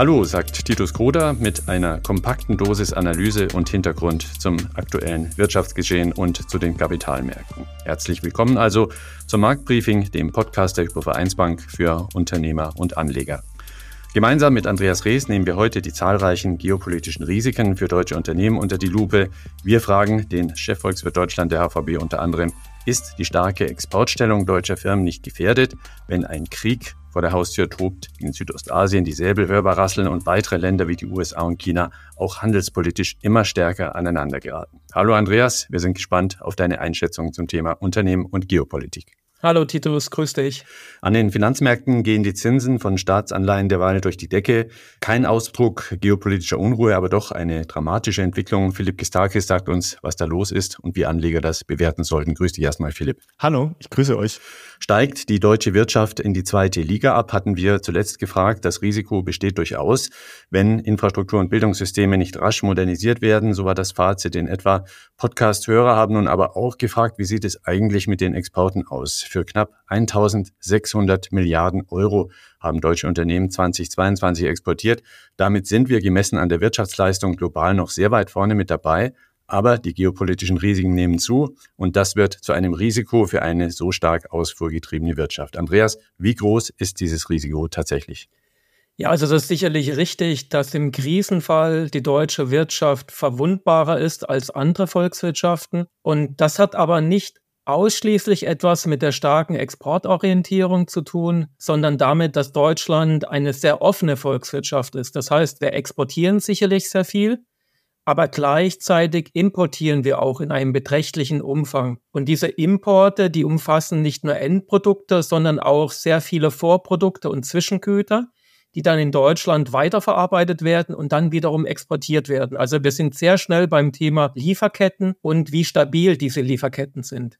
Hallo, sagt Titus Kroder mit einer kompakten Dosis Analyse und Hintergrund zum aktuellen Wirtschaftsgeschehen und zu den Kapitalmärkten. Herzlich willkommen also zum Marktbriefing, dem Podcast der Hypovereinsbank für Unternehmer und Anleger. Gemeinsam mit Andreas Rees nehmen wir heute die zahlreichen geopolitischen Risiken für deutsche Unternehmen unter die Lupe. Wir fragen den Chefvolkswirt Deutschland der HVB unter anderem, ist die starke Exportstellung deutscher Firmen nicht gefährdet, wenn ein Krieg vor der Haustür tobt, in Südostasien die Säbelhörber rasseln und weitere Länder wie die USA und China auch handelspolitisch immer stärker aneinander geraten. Hallo Andreas, wir sind gespannt auf deine Einschätzung zum Thema Unternehmen und Geopolitik. Hallo Titus, grüß dich. An den Finanzmärkten gehen die Zinsen von Staatsanleihen derweil durch die Decke. Kein Ausdruck geopolitischer Unruhe, aber doch eine dramatische Entwicklung. Philipp Gistakis sagt uns, was da los ist und wie Anleger das bewerten sollten. Grüß dich erstmal, Philipp. Hallo, ich grüße euch. Steigt die deutsche Wirtschaft in die zweite Liga ab, hatten wir zuletzt gefragt. Das Risiko besteht durchaus, wenn Infrastruktur- und Bildungssysteme nicht rasch modernisiert werden. So war das Fazit in etwa. Podcast-Hörer haben nun aber auch gefragt, wie sieht es eigentlich mit den Exporten aus? Für knapp 1600 Milliarden Euro haben deutsche Unternehmen 2022 exportiert. Damit sind wir gemessen an der Wirtschaftsleistung global noch sehr weit vorne mit dabei. Aber die geopolitischen Risiken nehmen zu und das wird zu einem Risiko für eine so stark ausfuhrgetriebene Wirtschaft. Andreas, wie groß ist dieses Risiko tatsächlich? Ja, also das ist sicherlich richtig, dass im Krisenfall die deutsche Wirtschaft verwundbarer ist als andere Volkswirtschaften. Und das hat aber nicht ausschließlich etwas mit der starken Exportorientierung zu tun, sondern damit, dass Deutschland eine sehr offene Volkswirtschaft ist. Das heißt, wir exportieren sicherlich sehr viel, aber gleichzeitig importieren wir auch in einem beträchtlichen Umfang. Und diese Importe, die umfassen nicht nur Endprodukte, sondern auch sehr viele Vorprodukte und Zwischengüter, die dann in Deutschland weiterverarbeitet werden und dann wiederum exportiert werden. Also wir sind sehr schnell beim Thema Lieferketten und wie stabil diese Lieferketten sind.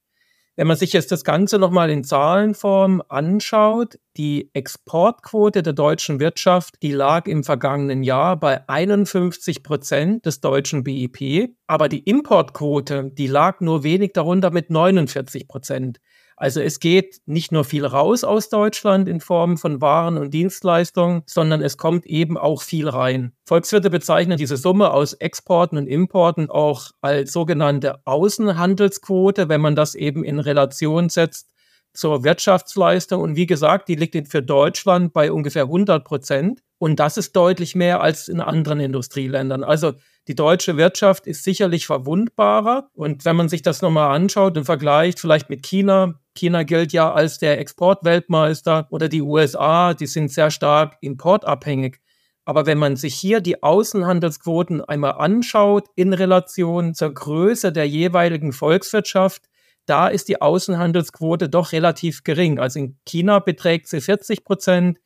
Wenn man sich jetzt das Ganze nochmal in Zahlenform anschaut, die Exportquote der deutschen Wirtschaft, die lag im vergangenen Jahr bei 51 Prozent des deutschen BIP, aber die Importquote, die lag nur wenig darunter mit 49 Prozent. Also es geht nicht nur viel raus aus Deutschland in Form von Waren und Dienstleistungen, sondern es kommt eben auch viel rein. Volkswirte bezeichnen diese Summe aus Exporten und Importen auch als sogenannte Außenhandelsquote, wenn man das eben in Relation setzt zur Wirtschaftsleistung. Und wie gesagt, die liegt für Deutschland bei ungefähr 100 Prozent. Und das ist deutlich mehr als in anderen Industrieländern. Also die deutsche Wirtschaft ist sicherlich verwundbarer. Und wenn man sich das nochmal anschaut und vergleicht, vielleicht mit China, China gilt ja als der Exportweltmeister oder die USA, die sind sehr stark importabhängig. Aber wenn man sich hier die Außenhandelsquoten einmal anschaut in Relation zur Größe der jeweiligen Volkswirtschaft, da ist die Außenhandelsquote doch relativ gering. Also in China beträgt sie 40 Prozent,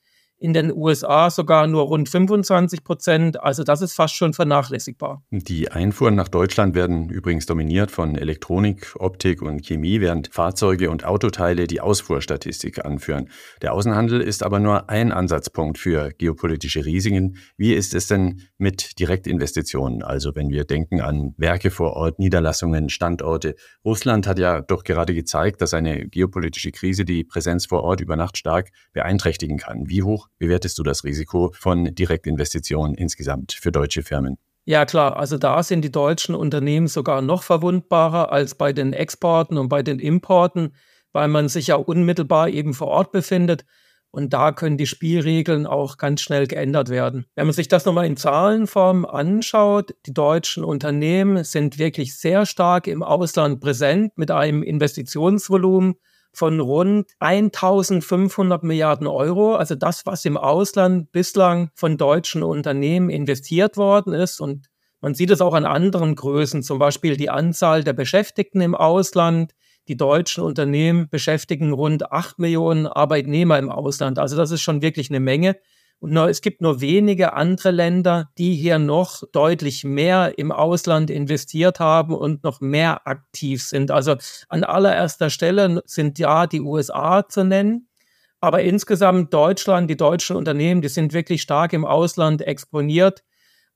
in den USA sogar nur rund 25 Prozent. Also das ist fast schon vernachlässigbar. Die Einfuhren nach Deutschland werden übrigens dominiert von Elektronik, Optik und Chemie, während Fahrzeuge und Autoteile die Ausfuhrstatistik anführen. Der Außenhandel ist aber nur ein Ansatzpunkt für geopolitische Risiken. Wie ist es denn mit Direktinvestitionen? Also wenn wir denken an Werke vor Ort, Niederlassungen, Standorte. Russland hat ja doch gerade gezeigt, dass eine geopolitische Krise die Präsenz vor Ort über Nacht stark beeinträchtigen kann. Wie hoch bewertest du das Risiko von Direktinvestitionen insgesamt für deutsche Firmen? Ja klar, also da sind die deutschen Unternehmen sogar noch verwundbarer als bei den Exporten und bei den Importen, weil man sich ja unmittelbar eben vor Ort befindet. Und da können die Spielregeln auch ganz schnell geändert werden. Wenn man sich das nochmal in Zahlenform anschaut, die deutschen Unternehmen sind wirklich sehr stark im Ausland präsent mit einem Investitionsvolumen von rund 1500 Milliarden Euro. Also das, was im Ausland bislang von deutschen Unternehmen investiert worden ist. Und man sieht es auch an anderen Größen, zum Beispiel die Anzahl der Beschäftigten im Ausland. Die deutschen Unternehmen beschäftigen rund 8 Millionen Arbeitnehmer im Ausland. Also das ist schon wirklich eine Menge. Und es gibt nur wenige andere Länder, die hier noch deutlich mehr im Ausland investiert haben und noch mehr aktiv sind. Also an allererster Stelle sind ja die USA zu nennen. Aber insgesamt Deutschland, die deutschen Unternehmen, die sind wirklich stark im Ausland exponiert.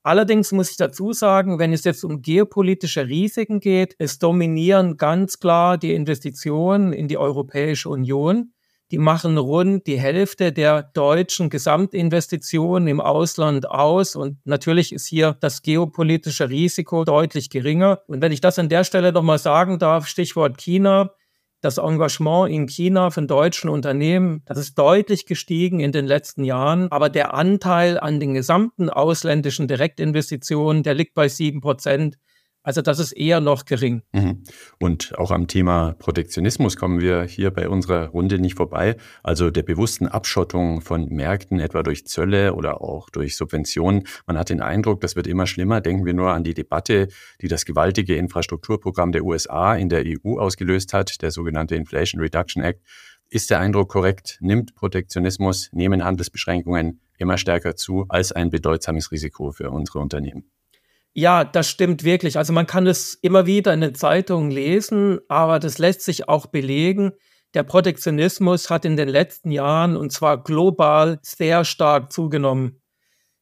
Allerdings muss ich dazu sagen, wenn es jetzt um geopolitische Risiken geht, es dominieren ganz klar die Investitionen in die Europäische Union. Die machen rund die Hälfte der deutschen Gesamtinvestitionen im Ausland aus. Und natürlich ist hier das geopolitische Risiko deutlich geringer. Und wenn ich das an der Stelle nochmal sagen darf, Stichwort China, das Engagement in China von deutschen Unternehmen, das ist deutlich gestiegen in den letzten Jahren. Aber der Anteil an den gesamten ausländischen Direktinvestitionen, der liegt bei sieben Prozent. Also das ist eher noch gering. Mhm. Und auch am Thema Protektionismus kommen wir hier bei unserer Runde nicht vorbei. Also der bewussten Abschottung von Märkten, etwa durch Zölle oder auch durch Subventionen. Man hat den Eindruck, das wird immer schlimmer. Denken wir nur an die Debatte, die das gewaltige Infrastrukturprogramm der USA in der EU ausgelöst hat, der sogenannte Inflation Reduction Act. Ist der Eindruck korrekt? Nimmt Protektionismus, nehmen Handelsbeschränkungen immer stärker zu als ein bedeutsames Risiko für unsere Unternehmen? Ja, das stimmt wirklich. Also man kann es immer wieder in den Zeitungen lesen, aber das lässt sich auch belegen. Der Protektionismus hat in den letzten Jahren und zwar global sehr stark zugenommen.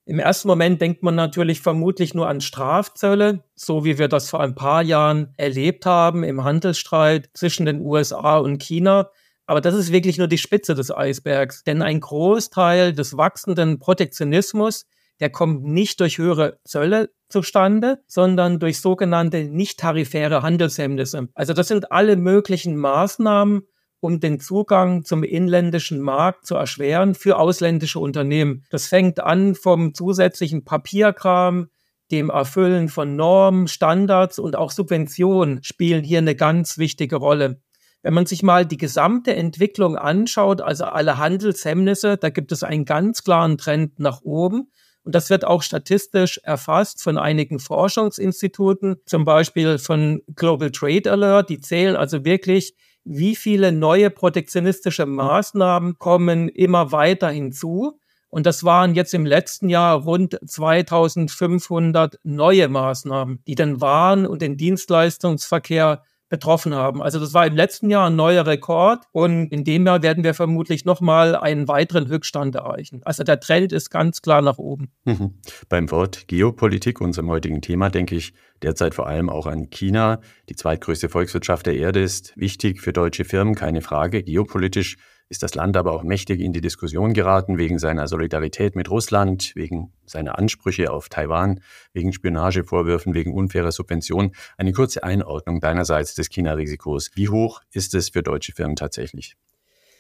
Im ersten Moment denkt man natürlich vermutlich nur an Strafzölle, so wie wir das vor ein paar Jahren erlebt haben im Handelsstreit zwischen den USA und China. Aber das ist wirklich nur die Spitze des Eisbergs, denn ein Großteil des wachsenden Protektionismus der kommt nicht durch höhere Zölle zustande, sondern durch sogenannte nicht tarifäre Handelshemmnisse. Also das sind alle möglichen Maßnahmen, um den Zugang zum inländischen Markt zu erschweren für ausländische Unternehmen. Das fängt an vom zusätzlichen Papierkram, dem Erfüllen von Normen, Standards und auch Subventionen spielen hier eine ganz wichtige Rolle. Wenn man sich mal die gesamte Entwicklung anschaut, also alle Handelshemmnisse, da gibt es einen ganz klaren Trend nach oben. Und das wird auch statistisch erfasst von einigen Forschungsinstituten, zum Beispiel von Global Trade Alert. Die zählen also wirklich, wie viele neue protektionistische Maßnahmen kommen immer weiter hinzu. Und das waren jetzt im letzten Jahr rund 2500 neue Maßnahmen, die den Waren- und den Dienstleistungsverkehr betroffen haben. Also das war im letzten Jahr ein neuer Rekord und in dem Jahr werden wir vermutlich nochmal einen weiteren Höchststand erreichen. Also der Trend ist ganz klar nach oben. Mhm. Beim Wort Geopolitik, unserem heutigen Thema, denke ich derzeit vor allem auch an China. Die zweitgrößte Volkswirtschaft der Erde ist wichtig für deutsche Firmen, keine Frage. Geopolitisch ist das Land aber auch mächtig in die Diskussion geraten wegen seiner Solidarität mit Russland, wegen seiner Ansprüche auf Taiwan, wegen Spionagevorwürfen, wegen unfairer Subventionen. Eine kurze Einordnung deinerseits des China-Risikos. Wie hoch ist es für deutsche Firmen tatsächlich?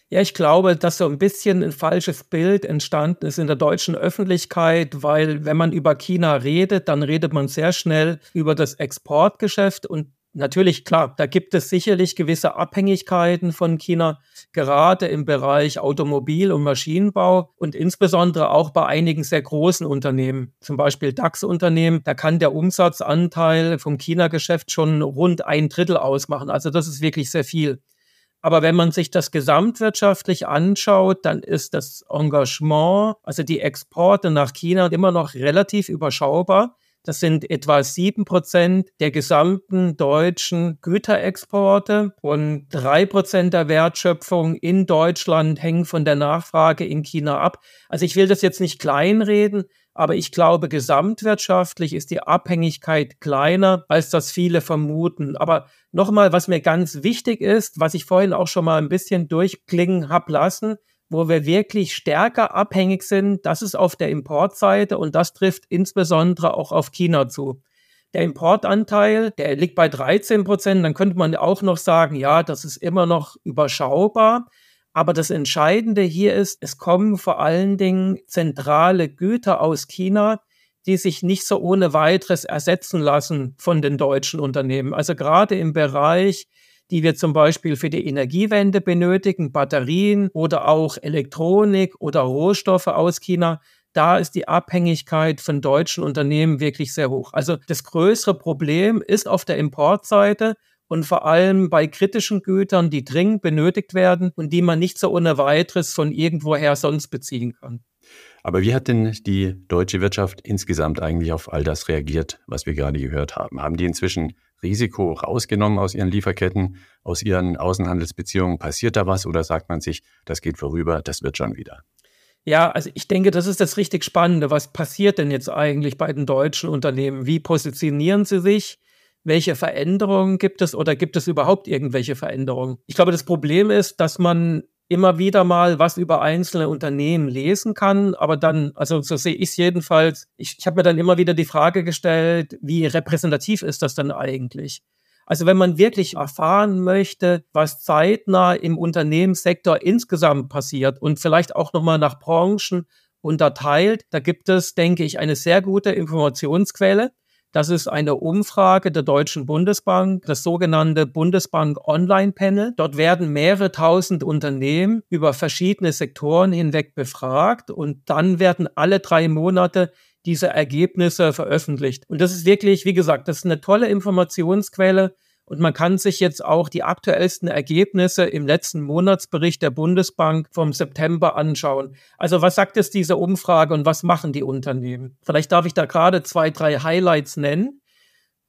Ja, ich glaube, dass so ein bisschen ein falsches Bild entstanden ist in der deutschen Öffentlichkeit, weil wenn man über China redet, dann redet man sehr schnell über das Exportgeschäft und Natürlich, klar, da gibt es sicherlich gewisse Abhängigkeiten von China, gerade im Bereich Automobil- und Maschinenbau und insbesondere auch bei einigen sehr großen Unternehmen, zum Beispiel DAX-Unternehmen. Da kann der Umsatzanteil vom China-Geschäft schon rund ein Drittel ausmachen. Also das ist wirklich sehr viel. Aber wenn man sich das gesamtwirtschaftlich anschaut, dann ist das Engagement, also die Exporte nach China immer noch relativ überschaubar. Das sind etwa sieben Prozent der gesamten deutschen Güterexporte und drei Prozent der Wertschöpfung in Deutschland hängen von der Nachfrage in China ab. Also ich will das jetzt nicht kleinreden, aber ich glaube, gesamtwirtschaftlich ist die Abhängigkeit kleiner, als das viele vermuten. Aber nochmal, was mir ganz wichtig ist, was ich vorhin auch schon mal ein bisschen durchklingen habe lassen, wo wir wirklich stärker abhängig sind, das ist auf der Importseite und das trifft insbesondere auch auf China zu. Der Importanteil, der liegt bei 13 Prozent, dann könnte man auch noch sagen, ja, das ist immer noch überschaubar. Aber das Entscheidende hier ist, es kommen vor allen Dingen zentrale Güter aus China, die sich nicht so ohne weiteres ersetzen lassen von den deutschen Unternehmen. Also gerade im Bereich die wir zum Beispiel für die Energiewende benötigen, Batterien oder auch Elektronik oder Rohstoffe aus China, da ist die Abhängigkeit von deutschen Unternehmen wirklich sehr hoch. Also das größere Problem ist auf der Importseite und vor allem bei kritischen Gütern, die dringend benötigt werden und die man nicht so ohne weiteres von irgendwoher sonst beziehen kann. Aber wie hat denn die deutsche Wirtschaft insgesamt eigentlich auf all das reagiert, was wir gerade gehört haben? Haben die inzwischen Risiko rausgenommen aus ihren Lieferketten, aus ihren Außenhandelsbeziehungen? Passiert da was oder sagt man sich, das geht vorüber, das wird schon wieder? Ja, also ich denke, das ist das richtig Spannende. Was passiert denn jetzt eigentlich bei den deutschen Unternehmen? Wie positionieren sie sich? Welche Veränderungen gibt es oder gibt es überhaupt irgendwelche Veränderungen? Ich glaube, das Problem ist, dass man immer wieder mal was über einzelne Unternehmen lesen kann, aber dann, also so sehe ich es jedenfalls, ich, ich habe mir dann immer wieder die Frage gestellt, wie repräsentativ ist das denn eigentlich? Also wenn man wirklich erfahren möchte, was zeitnah im Unternehmenssektor insgesamt passiert und vielleicht auch nochmal nach Branchen unterteilt, da gibt es, denke ich, eine sehr gute Informationsquelle. Das ist eine Umfrage der Deutschen Bundesbank, das sogenannte Bundesbank Online Panel. Dort werden mehrere tausend Unternehmen über verschiedene Sektoren hinweg befragt und dann werden alle drei Monate diese Ergebnisse veröffentlicht. Und das ist wirklich, wie gesagt, das ist eine tolle Informationsquelle. Und man kann sich jetzt auch die aktuellsten Ergebnisse im letzten Monatsbericht der Bundesbank vom September anschauen. Also was sagt es diese Umfrage und was machen die Unternehmen? Vielleicht darf ich da gerade zwei, drei Highlights nennen.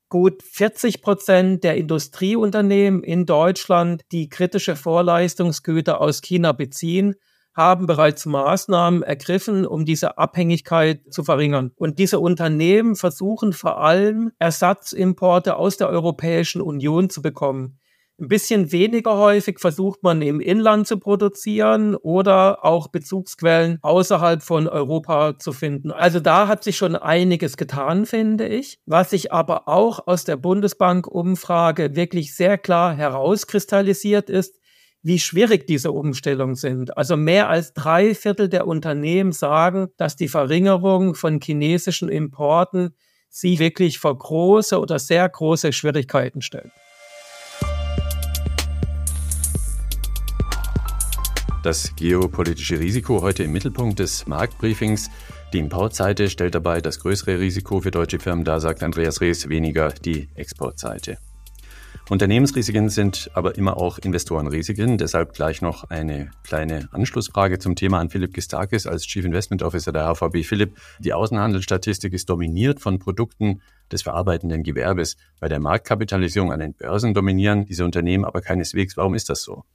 Gut 40 Prozent der Industrieunternehmen in Deutschland, die kritische Vorleistungsgüter aus China beziehen, haben bereits Maßnahmen ergriffen, um diese Abhängigkeit zu verringern. Und diese Unternehmen versuchen vor allem Ersatzimporte aus der Europäischen Union zu bekommen. Ein bisschen weniger häufig versucht man im Inland zu produzieren oder auch Bezugsquellen außerhalb von Europa zu finden. Also da hat sich schon einiges getan, finde ich. Was sich aber auch aus der Bundesbank-Umfrage wirklich sehr klar herauskristallisiert ist, wie schwierig diese Umstellungen sind. Also mehr als drei Viertel der Unternehmen sagen, dass die Verringerung von chinesischen Importen sie wirklich vor große oder sehr große Schwierigkeiten stellt. Das geopolitische Risiko heute im Mittelpunkt des Marktbriefings. Die Importseite stellt dabei das größere Risiko für deutsche Firmen dar, sagt Andreas Rees, weniger die Exportseite. Unternehmensrisiken sind aber immer auch Investorenrisiken. Deshalb gleich noch eine kleine Anschlussfrage zum Thema an Philipp Gistakis als Chief Investment Officer der HVB. Philipp, die Außenhandelsstatistik ist dominiert von Produkten des verarbeitenden Gewerbes. Bei der Marktkapitalisierung an den Börsen dominieren diese Unternehmen aber keineswegs. Warum ist das so?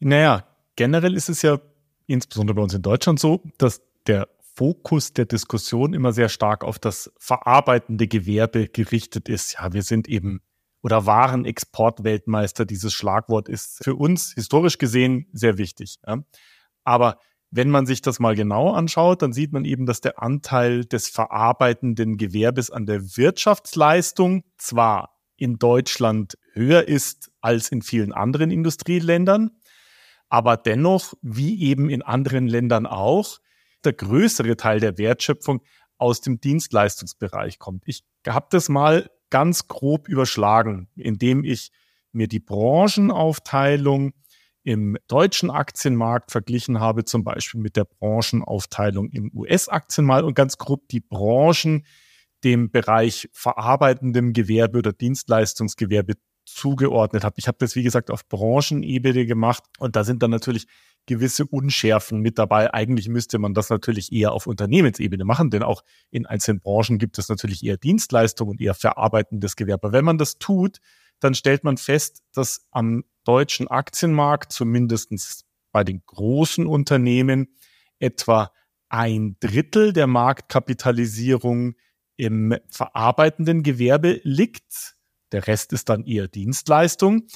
Naja, generell ist es ja insbesondere bei uns in Deutschland so, dass der Fokus der Diskussion immer sehr stark auf das verarbeitende Gewerbe gerichtet ist. Ja, wir sind eben oder waren Exportweltmeister. Dieses Schlagwort ist für uns historisch gesehen sehr wichtig. Ja. Aber wenn man sich das mal genau anschaut, dann sieht man eben, dass der Anteil des verarbeitenden Gewerbes an der Wirtschaftsleistung zwar in Deutschland höher ist als in vielen anderen Industrieländern, aber dennoch, wie eben in anderen Ländern auch, der größere Teil der Wertschöpfung aus dem Dienstleistungsbereich kommt. Ich habe das mal ganz grob überschlagen, indem ich mir die Branchenaufteilung im deutschen Aktienmarkt verglichen habe, zum Beispiel mit der Branchenaufteilung im US-Aktienmarkt und ganz grob die Branchen dem Bereich verarbeitendem Gewerbe oder Dienstleistungsgewerbe zugeordnet habe. Ich habe das, wie gesagt, auf Branchenebene gemacht und da sind dann natürlich gewisse Unschärfen mit dabei. Eigentlich müsste man das natürlich eher auf Unternehmensebene machen, denn auch in einzelnen Branchen gibt es natürlich eher Dienstleistungen und eher verarbeitendes Gewerbe. Wenn man das tut, dann stellt man fest, dass am deutschen Aktienmarkt, zumindest bei den großen Unternehmen, etwa ein Drittel der Marktkapitalisierung im verarbeitenden Gewerbe liegt. Der Rest ist dann eher Dienstleistung.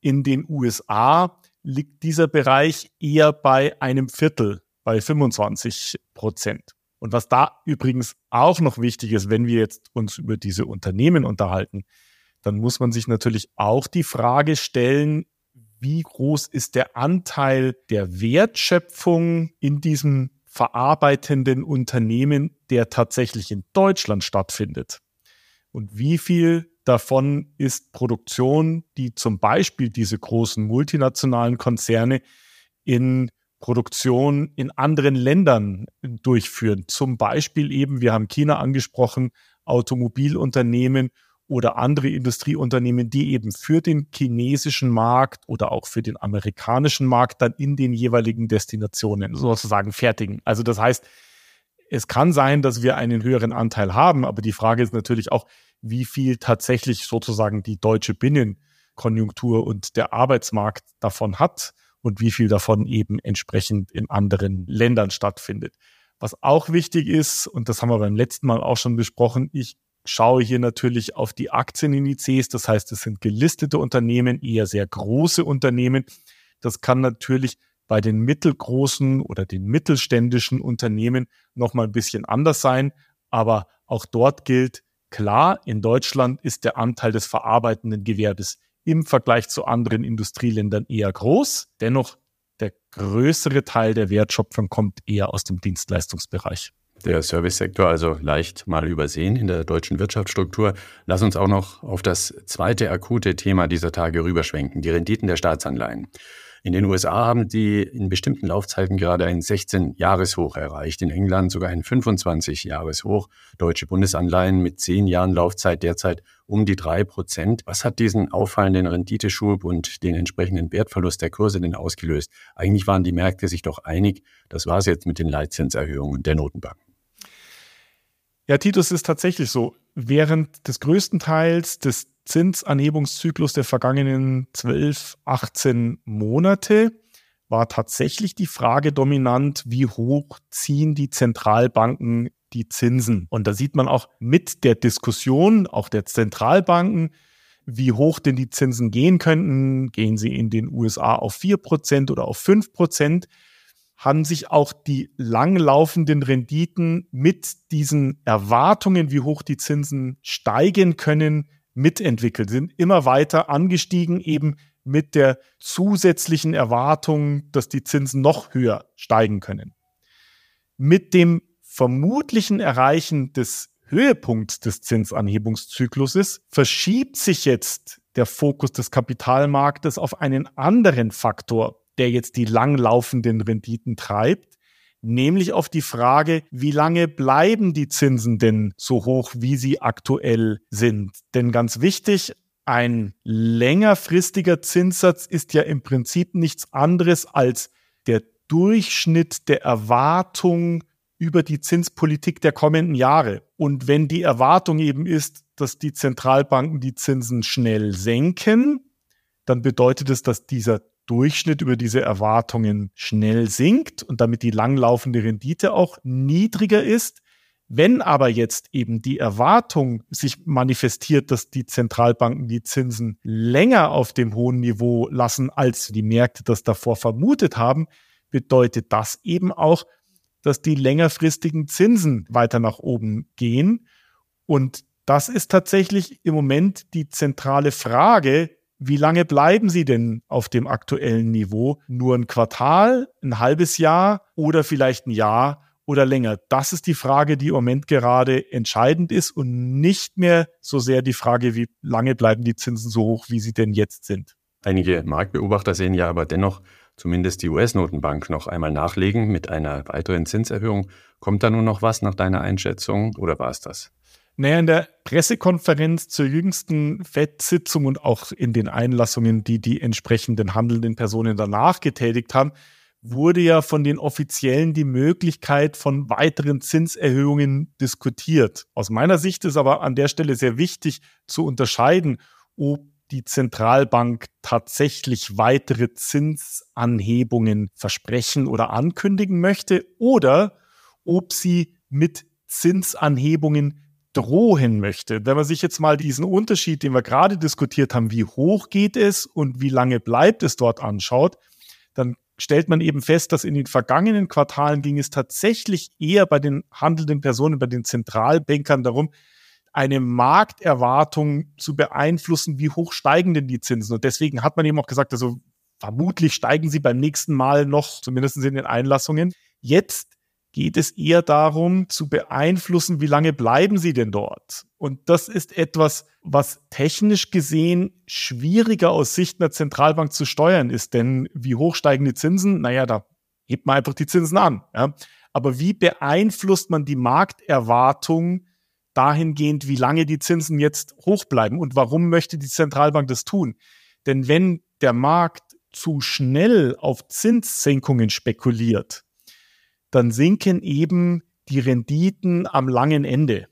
In den USA liegt dieser Bereich eher bei einem Viertel, bei 25 Prozent. Und was da übrigens auch noch wichtig ist, wenn wir jetzt uns über diese Unternehmen unterhalten, dann muss man sich natürlich auch die Frage stellen, wie groß ist der Anteil der Wertschöpfung in diesem verarbeitenden Unternehmen, der tatsächlich in Deutschland stattfindet? Und wie viel davon ist Produktion, die zum Beispiel diese großen multinationalen Konzerne in Produktion in anderen Ländern durchführen. Zum Beispiel eben, wir haben China angesprochen, Automobilunternehmen oder andere Industrieunternehmen, die eben für den chinesischen Markt oder auch für den amerikanischen Markt dann in den jeweiligen Destinationen sozusagen fertigen. Also das heißt, es kann sein, dass wir einen höheren Anteil haben, aber die Frage ist natürlich auch, wie viel tatsächlich sozusagen die deutsche Binnenkonjunktur und der Arbeitsmarkt davon hat und wie viel davon eben entsprechend in anderen Ländern stattfindet. Was auch wichtig ist, und das haben wir beim letzten Mal auch schon besprochen, ich schaue hier natürlich auf die Aktienindizes, das heißt, es sind gelistete Unternehmen, eher sehr große Unternehmen. Das kann natürlich bei den mittelgroßen oder den mittelständischen Unternehmen noch mal ein bisschen anders sein. Aber auch dort gilt, klar, in Deutschland ist der Anteil des verarbeitenden Gewerbes im Vergleich zu anderen Industrieländern eher groß. Dennoch der größere Teil der Wertschöpfung kommt eher aus dem Dienstleistungsbereich. Der Servicesektor also leicht mal übersehen in der deutschen Wirtschaftsstruktur. Lass uns auch noch auf das zweite akute Thema dieser Tage rüberschwenken, die Renditen der Staatsanleihen. In den USA haben die in bestimmten Laufzeiten gerade ein 16-Jahreshoch erreicht, in England sogar ein 25-Jahreshoch. Deutsche Bundesanleihen mit 10 Jahren Laufzeit derzeit um die 3 Prozent. Was hat diesen auffallenden Renditeschub und den entsprechenden Wertverlust der Kurse denn ausgelöst? Eigentlich waren die Märkte sich doch einig, das war es jetzt mit den Leitzinserhöhungen der Notenbank. Ja, Titus ist tatsächlich so. Während des größten Teils des Zinsanhebungszyklus der vergangenen 12, 18 Monate war tatsächlich die Frage dominant, wie hoch ziehen die Zentralbanken die Zinsen. Und da sieht man auch mit der Diskussion, auch der Zentralbanken, wie hoch denn die Zinsen gehen könnten. Gehen sie in den USA auf 4% oder auf 5%? haben sich auch die langlaufenden Renditen mit diesen Erwartungen, wie hoch die Zinsen steigen können, mitentwickelt, sind immer weiter angestiegen, eben mit der zusätzlichen Erwartung, dass die Zinsen noch höher steigen können. Mit dem vermutlichen Erreichen des Höhepunkts des Zinsanhebungszykluses verschiebt sich jetzt der Fokus des Kapitalmarktes auf einen anderen Faktor, der jetzt die langlaufenden Renditen treibt, nämlich auf die Frage, wie lange bleiben die Zinsen denn so hoch, wie sie aktuell sind? Denn ganz wichtig, ein längerfristiger Zinssatz ist ja im Prinzip nichts anderes als der Durchschnitt der Erwartung über die Zinspolitik der kommenden Jahre. Und wenn die Erwartung eben ist, dass die Zentralbanken die Zinsen schnell senken, dann bedeutet es, dass dieser Durchschnitt über diese Erwartungen schnell sinkt und damit die langlaufende Rendite auch niedriger ist. Wenn aber jetzt eben die Erwartung sich manifestiert, dass die Zentralbanken die Zinsen länger auf dem hohen Niveau lassen, als die Märkte das davor vermutet haben, bedeutet das eben auch, dass die längerfristigen Zinsen weiter nach oben gehen. Und das ist tatsächlich im Moment die zentrale Frage, wie lange bleiben Sie denn auf dem aktuellen Niveau? Nur ein Quartal, ein halbes Jahr oder vielleicht ein Jahr oder länger? Das ist die Frage, die im Moment gerade entscheidend ist und nicht mehr so sehr die Frage, wie lange bleiben die Zinsen so hoch, wie sie denn jetzt sind. Einige Marktbeobachter sehen ja aber dennoch zumindest die US-Notenbank noch einmal nachlegen mit einer weiteren Zinserhöhung. Kommt da nun noch was nach deiner Einschätzung oder war es das? Naja, in der Pressekonferenz zur jüngsten FED-Sitzung und auch in den Einlassungen, die die entsprechenden handelnden Personen danach getätigt haben, wurde ja von den Offiziellen die Möglichkeit von weiteren Zinserhöhungen diskutiert. Aus meiner Sicht ist aber an der Stelle sehr wichtig zu unterscheiden, ob die Zentralbank tatsächlich weitere Zinsanhebungen versprechen oder ankündigen möchte oder ob sie mit Zinsanhebungen drohen möchte. Wenn man sich jetzt mal diesen Unterschied, den wir gerade diskutiert haben, wie hoch geht es und wie lange bleibt es dort anschaut, dann stellt man eben fest, dass in den vergangenen Quartalen ging es tatsächlich eher bei den handelnden Personen, bei den Zentralbankern darum, eine Markterwartung zu beeinflussen, wie hoch steigen denn die Zinsen. Und deswegen hat man eben auch gesagt, also vermutlich steigen sie beim nächsten Mal noch, zumindest in den Einlassungen. Jetzt geht es eher darum zu beeinflussen, wie lange bleiben sie denn dort. Und das ist etwas, was technisch gesehen schwieriger aus Sicht einer Zentralbank zu steuern ist. Denn wie hoch steigen die Zinsen? Naja, da hebt man einfach die Zinsen an. Ja. Aber wie beeinflusst man die Markterwartung dahingehend, wie lange die Zinsen jetzt hoch bleiben? Und warum möchte die Zentralbank das tun? Denn wenn der Markt zu schnell auf Zinssenkungen spekuliert, dann sinken eben die Renditen am langen Ende.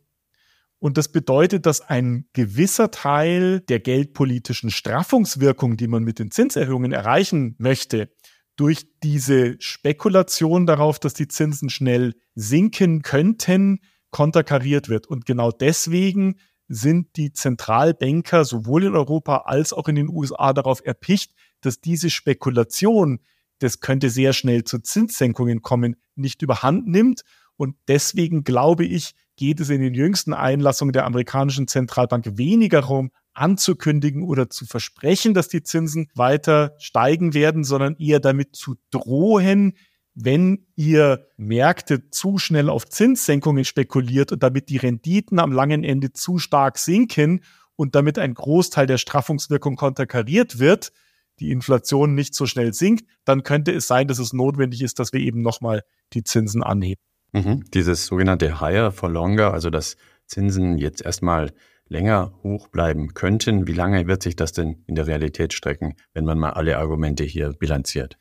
Und das bedeutet, dass ein gewisser Teil der geldpolitischen Straffungswirkung, die man mit den Zinserhöhungen erreichen möchte, durch diese Spekulation darauf, dass die Zinsen schnell sinken könnten, konterkariert wird. Und genau deswegen sind die Zentralbanker sowohl in Europa als auch in den USA darauf erpicht, dass diese Spekulation, das könnte sehr schnell zu Zinssenkungen kommen, nicht überhand nimmt. Und deswegen glaube ich, geht es in den jüngsten Einlassungen der amerikanischen Zentralbank weniger darum, anzukündigen oder zu versprechen, dass die Zinsen weiter steigen werden, sondern eher damit zu drohen, wenn ihr Märkte zu schnell auf Zinssenkungen spekuliert und damit die Renditen am langen Ende zu stark sinken und damit ein Großteil der Straffungswirkung konterkariert wird, die Inflation nicht so schnell sinkt, dann könnte es sein, dass es notwendig ist, dass wir eben nochmal die Zinsen anheben. Mhm. Dieses sogenannte Higher for Longer, also dass Zinsen jetzt erstmal länger hoch bleiben könnten. Wie lange wird sich das denn in der Realität strecken, wenn man mal alle Argumente hier bilanziert?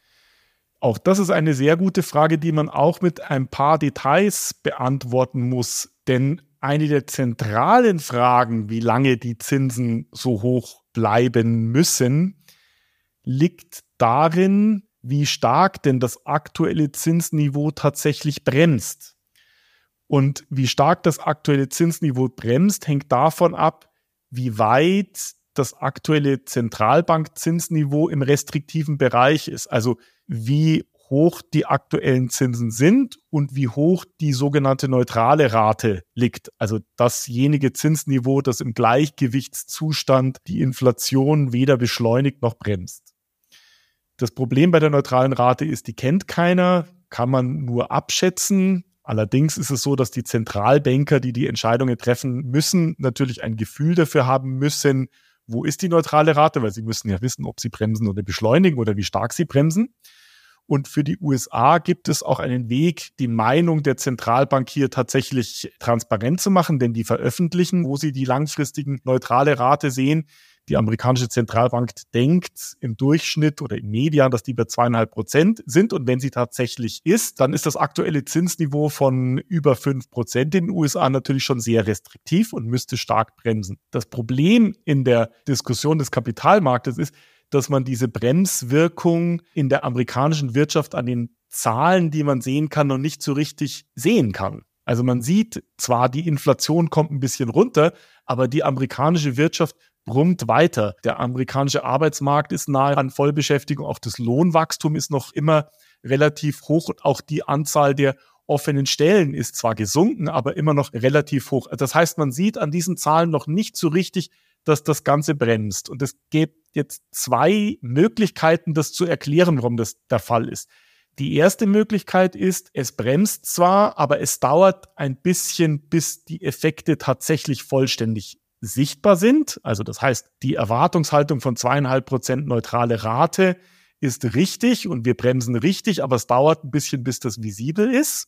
Auch das ist eine sehr gute Frage, die man auch mit ein paar Details beantworten muss. Denn eine der zentralen Fragen, wie lange die Zinsen so hoch bleiben müssen, liegt darin, wie stark denn das aktuelle Zinsniveau tatsächlich bremst. Und wie stark das aktuelle Zinsniveau bremst, hängt davon ab, wie weit das aktuelle Zentralbankzinsniveau im restriktiven Bereich ist. Also wie hoch die aktuellen Zinsen sind und wie hoch die sogenannte neutrale Rate liegt. Also dasjenige Zinsniveau, das im Gleichgewichtszustand die Inflation weder beschleunigt noch bremst. Das Problem bei der neutralen Rate ist, die kennt keiner, kann man nur abschätzen. Allerdings ist es so, dass die Zentralbanker, die die Entscheidungen treffen müssen, natürlich ein Gefühl dafür haben müssen, wo ist die neutrale Rate, weil sie müssen ja wissen, ob sie bremsen oder beschleunigen oder wie stark sie bremsen. Und für die USA gibt es auch einen Weg, die Meinung der Zentralbank hier tatsächlich transparent zu machen, denn die veröffentlichen, wo sie die langfristigen neutrale Rate sehen. Die amerikanische Zentralbank denkt im Durchschnitt oder im Median, dass die bei zweieinhalb Prozent sind. Und wenn sie tatsächlich ist, dann ist das aktuelle Zinsniveau von über fünf Prozent in den USA natürlich schon sehr restriktiv und müsste stark bremsen. Das Problem in der Diskussion des Kapitalmarktes ist, dass man diese Bremswirkung in der amerikanischen Wirtschaft an den Zahlen, die man sehen kann, noch nicht so richtig sehen kann. Also man sieht zwar, die Inflation kommt ein bisschen runter, aber die amerikanische Wirtschaft brummt weiter. Der amerikanische Arbeitsmarkt ist nahe an Vollbeschäftigung. Auch das Lohnwachstum ist noch immer relativ hoch und auch die Anzahl der offenen Stellen ist zwar gesunken, aber immer noch relativ hoch. Das heißt, man sieht an diesen Zahlen noch nicht so richtig, dass das Ganze bremst. Und es gibt jetzt zwei Möglichkeiten, das zu erklären, warum das der Fall ist. Die erste Möglichkeit ist, es bremst zwar, aber es dauert ein bisschen, bis die Effekte tatsächlich vollständig sichtbar sind. Also das heißt, die Erwartungshaltung von zweieinhalb Prozent neutrale Rate ist richtig und wir bremsen richtig, aber es dauert ein bisschen, bis das visibel ist.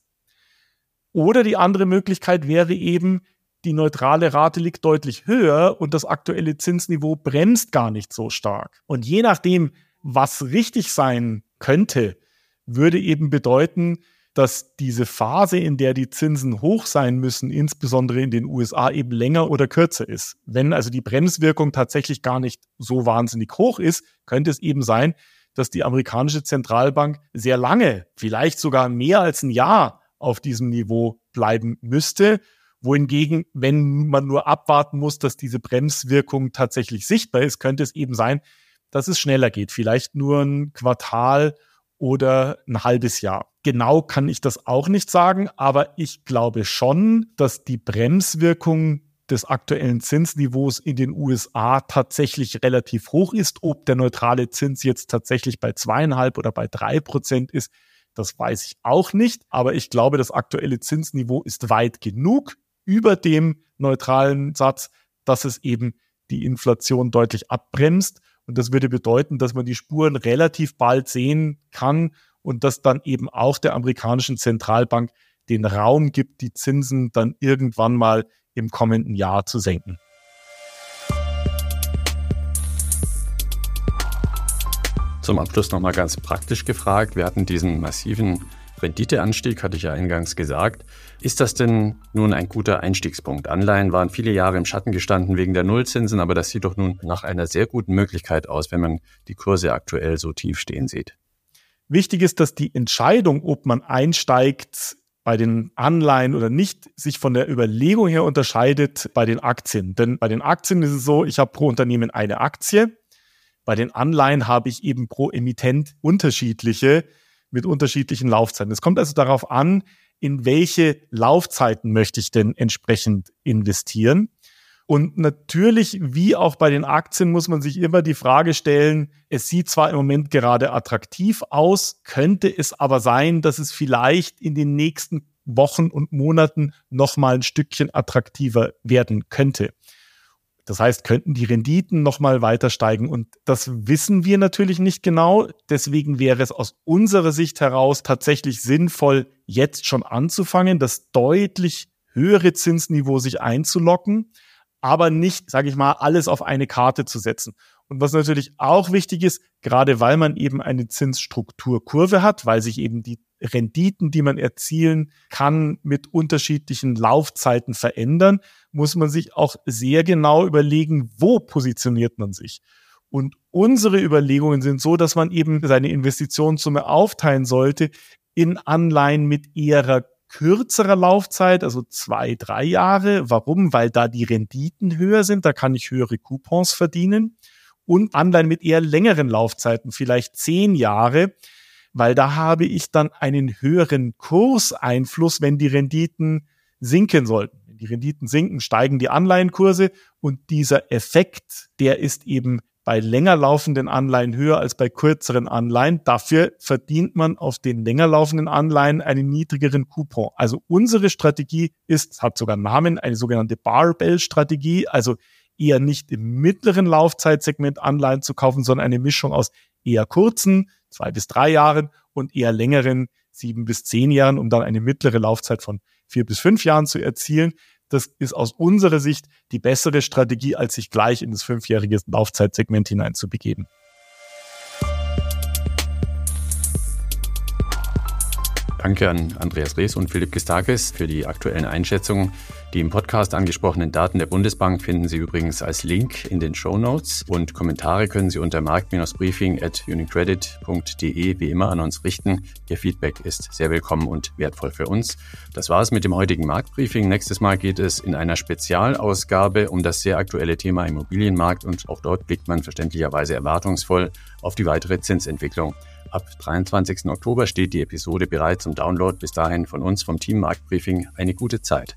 Oder die andere Möglichkeit wäre eben, die neutrale Rate liegt deutlich höher und das aktuelle Zinsniveau bremst gar nicht so stark. Und je nachdem, was richtig sein könnte, würde eben bedeuten, dass diese Phase, in der die Zinsen hoch sein müssen, insbesondere in den USA, eben länger oder kürzer ist. Wenn also die Bremswirkung tatsächlich gar nicht so wahnsinnig hoch ist, könnte es eben sein, dass die amerikanische Zentralbank sehr lange, vielleicht sogar mehr als ein Jahr auf diesem Niveau bleiben müsste. Wohingegen, wenn man nur abwarten muss, dass diese Bremswirkung tatsächlich sichtbar ist, könnte es eben sein, dass es schneller geht. Vielleicht nur ein Quartal oder ein halbes Jahr. Genau kann ich das auch nicht sagen, aber ich glaube schon, dass die Bremswirkung des aktuellen Zinsniveaus in den USA tatsächlich relativ hoch ist. Ob der neutrale Zins jetzt tatsächlich bei zweieinhalb oder bei drei Prozent ist, das weiß ich auch nicht. Aber ich glaube, das aktuelle Zinsniveau ist weit genug über dem neutralen Satz, dass es eben die Inflation deutlich abbremst. Und das würde bedeuten, dass man die Spuren relativ bald sehen kann und dass dann eben auch der amerikanischen Zentralbank den Raum gibt, die Zinsen dann irgendwann mal im kommenden Jahr zu senken. Zum Abschluss nochmal ganz praktisch gefragt. Wir hatten diesen massiven Renditeanstieg, hatte ich ja eingangs gesagt. Ist das denn nun ein guter Einstiegspunkt? Anleihen waren viele Jahre im Schatten gestanden wegen der Nullzinsen, aber das sieht doch nun nach einer sehr guten Möglichkeit aus, wenn man die Kurse aktuell so tief stehen sieht. Wichtig ist, dass die Entscheidung, ob man einsteigt, bei den Anleihen oder nicht sich von der Überlegung her unterscheidet bei den Aktien. Denn bei den Aktien ist es so, ich habe pro Unternehmen eine Aktie. Bei den Anleihen habe ich eben pro Emittent unterschiedliche mit unterschiedlichen Laufzeiten. Es kommt also darauf an, in welche Laufzeiten möchte ich denn entsprechend investieren. Und natürlich, wie auch bei den Aktien, muss man sich immer die Frage stellen, es sieht zwar im Moment gerade attraktiv aus, könnte es aber sein, dass es vielleicht in den nächsten Wochen und Monaten nochmal ein Stückchen attraktiver werden könnte. Das heißt, könnten die Renditen nochmal weiter steigen? Und das wissen wir natürlich nicht genau. Deswegen wäre es aus unserer Sicht heraus tatsächlich sinnvoll, jetzt schon anzufangen, das deutlich höhere Zinsniveau sich einzulocken aber nicht, sage ich mal, alles auf eine Karte zu setzen. Und was natürlich auch wichtig ist, gerade weil man eben eine Zinsstrukturkurve hat, weil sich eben die Renditen, die man erzielen kann, mit unterschiedlichen Laufzeiten verändern, muss man sich auch sehr genau überlegen, wo positioniert man sich. Und unsere Überlegungen sind so, dass man eben seine Investitionssumme aufteilen sollte in Anleihen mit eher kürzerer Laufzeit, also zwei, drei Jahre. Warum? Weil da die Renditen höher sind, da kann ich höhere Coupons verdienen. Und Anleihen mit eher längeren Laufzeiten, vielleicht zehn Jahre, weil da habe ich dann einen höheren Kurseinfluss, wenn die Renditen sinken sollten. Wenn die Renditen sinken, steigen die Anleihenkurse und dieser Effekt, der ist eben bei länger laufenden Anleihen höher als bei kürzeren Anleihen. Dafür verdient man auf den länger laufenden Anleihen einen niedrigeren Coupon. Also unsere Strategie ist, hat sogar Namen, eine sogenannte Barbell-Strategie, also eher nicht im mittleren Laufzeitsegment Anleihen zu kaufen, sondern eine Mischung aus eher kurzen, zwei bis drei Jahren und eher längeren, sieben bis zehn Jahren, um dann eine mittlere Laufzeit von vier bis fünf Jahren zu erzielen. Das ist aus unserer Sicht die bessere Strategie, als sich gleich in das fünfjährige Laufzeitsegment hineinzubegeben. Danke an Andreas Rees und Philipp Gistakis für die aktuellen Einschätzungen. Die im Podcast angesprochenen Daten der Bundesbank finden Sie übrigens als Link in den Show Notes und Kommentare können Sie unter markt-briefing at unicredit.de wie immer an uns richten. Ihr Feedback ist sehr willkommen und wertvoll für uns. Das war es mit dem heutigen Marktbriefing. Nächstes Mal geht es in einer Spezialausgabe um das sehr aktuelle Thema Immobilienmarkt und auch dort blickt man verständlicherweise erwartungsvoll auf die weitere Zinsentwicklung. Ab 23. Oktober steht die Episode bereit zum Download. Bis dahin von uns vom Team Marktbriefing eine gute Zeit.